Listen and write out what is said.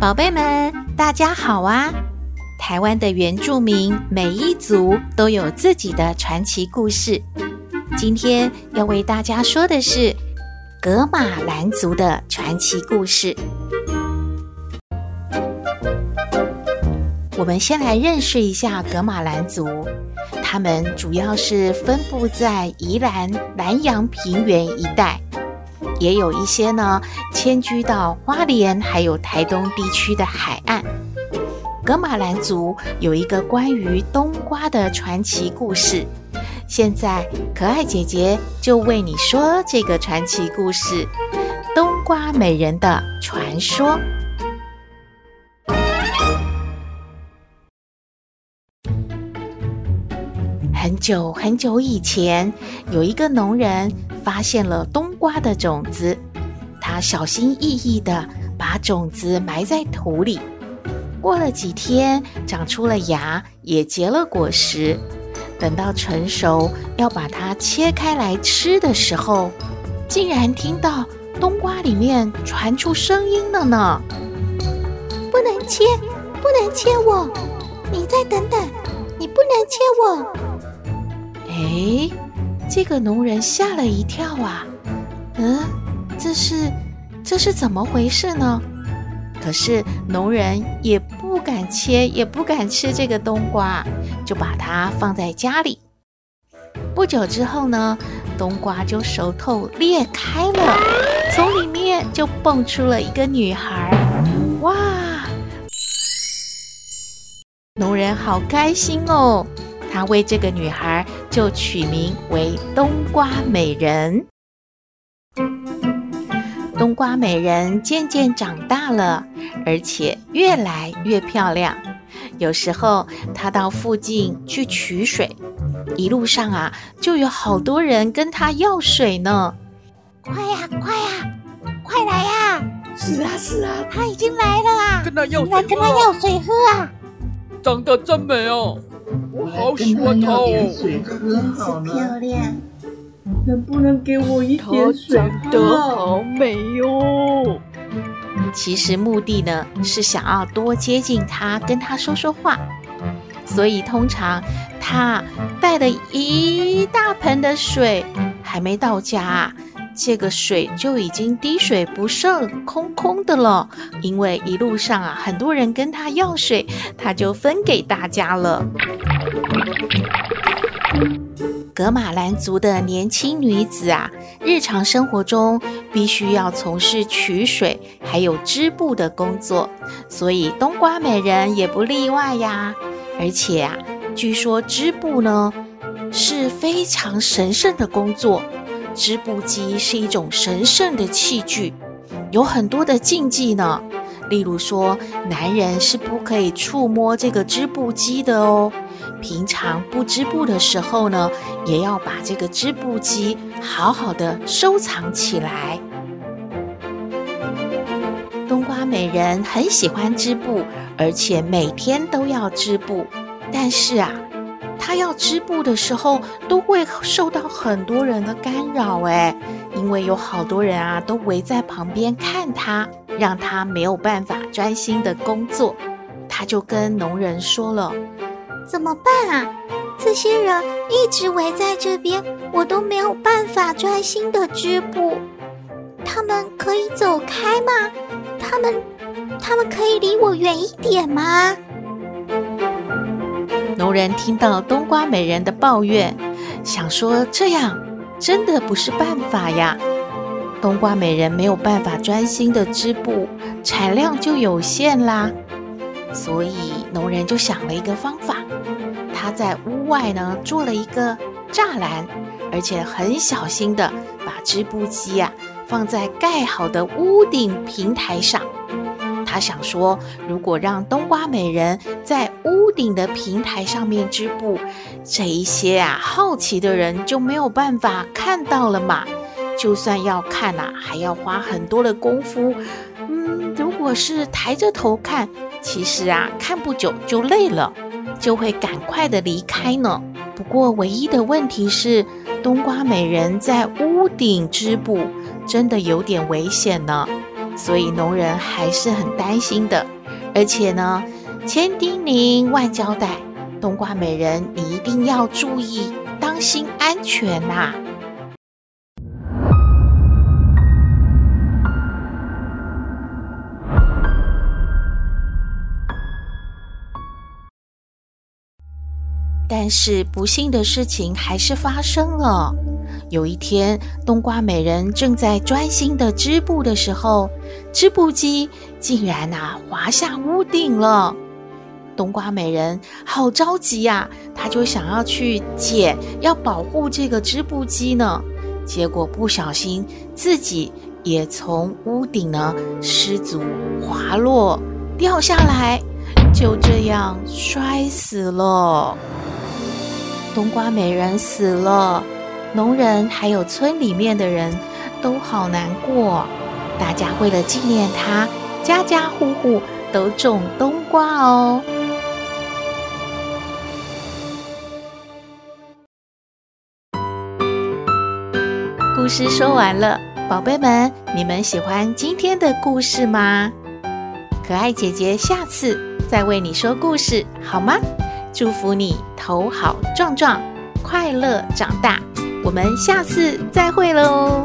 宝贝们，大家好啊！台湾的原住民每一族都有自己的传奇故事。今天要为大家说的是格玛兰族的传奇故事。我们先来认识一下格玛兰族，他们主要是分布在宜兰南阳平原一带。也有一些呢，迁居到花莲还有台东地区的海岸。格马兰族有一个关于冬瓜的传奇故事，现在可爱姐姐就为你说这个传奇故事——冬瓜美人的传说。久很久以前，有一个农人。发现了冬瓜的种子，他小心翼翼地把种子埋在土里。过了几天，长出了芽，也结了果实。等到成熟，要把它切开来吃的时候，竟然听到冬瓜里面传出声音了呢！不能切，不能切我！你再等等，你不能切我！哎。这个农人吓了一跳啊！嗯，这是这是怎么回事呢？可是农人也不敢切，也不敢吃这个冬瓜，就把它放在家里。不久之后呢，冬瓜就熟透裂开了，从里面就蹦出了一个女孩。哇！农人好开心哦。他为这个女孩就取名为冬瓜美人。冬瓜美人渐渐长大了，而且越来越漂亮。有时候她到附近去取水，一路上啊，就有好多人跟她要水呢。快呀，快呀，快来呀！是啊，是啊，她已经来了啊！跟她要水喝，来跟她要水喝啊！长得真美哦。我好喜欢她哦，水真漂亮，能不能给我一点水长得好美哟。其实目的呢是想要多接近他，跟他说说话。所以通常他带了一大盆的水，还没到家，这个水就已经滴水不剩，空空的了。因为一路上啊，很多人跟他要水，他就分给大家了。格玛兰族的年轻女子啊，日常生活中必须要从事取水还有织布的工作，所以冬瓜美人也不例外呀。而且啊，据说织布呢是非常神圣的工作，织布机是一种神圣的器具，有很多的禁忌呢。例如说，男人是不可以触摸这个织布机的哦。平常不织布的时候呢，也要把这个织布机好好的收藏起来。冬瓜美人很喜欢织布，而且每天都要织布。但是啊，她要织布的时候，都会受到很多人的干扰诶，因为有好多人啊都围在旁边看她，让她没有办法专心的工作。她就跟农人说了。怎么办啊？这些人一直围在这边，我都没有办法专心的织布。他们可以走开吗？他们，他们可以离我远一点吗？农人听到冬瓜美人的抱怨，想说这样真的不是办法呀。冬瓜美人没有办法专心的织布，产量就有限啦。所以农人就想了一个方法，他在屋外呢做了一个栅栏，而且很小心的把织布机啊放在盖好的屋顶平台上。他想说，如果让冬瓜美人在屋顶的平台上面织布，这一些啊好奇的人就没有办法看到了嘛。就算要看啊，还要花很多的功夫。嗯，如果是抬着头看，其实啊看不久就累了，就会赶快的离开呢。不过唯一的问题是，冬瓜美人在屋顶织布，真的有点危险呢。所以农人还是很担心的，而且呢，千叮咛万交代，冬瓜美人你一定要注意，当心安全呐、但是不幸的事情还是发生了。有一天，冬瓜美人正在专心的织布的时候，织布机竟然啊滑下屋顶了。冬瓜美人好着急呀，她就想要去捡，要保护这个织布机呢。结果不小心自己也从屋顶呢失足滑落，掉下来，就这样摔死了。冬瓜美人死了。农人还有村里面的人都好难过，大家为了纪念他，家家户户都种冬瓜哦。故事说完了，宝贝们，你们喜欢今天的故事吗？可爱姐姐下次再为你说故事，好吗？祝福你头好壮壮，快乐长大。我们下次再会喽。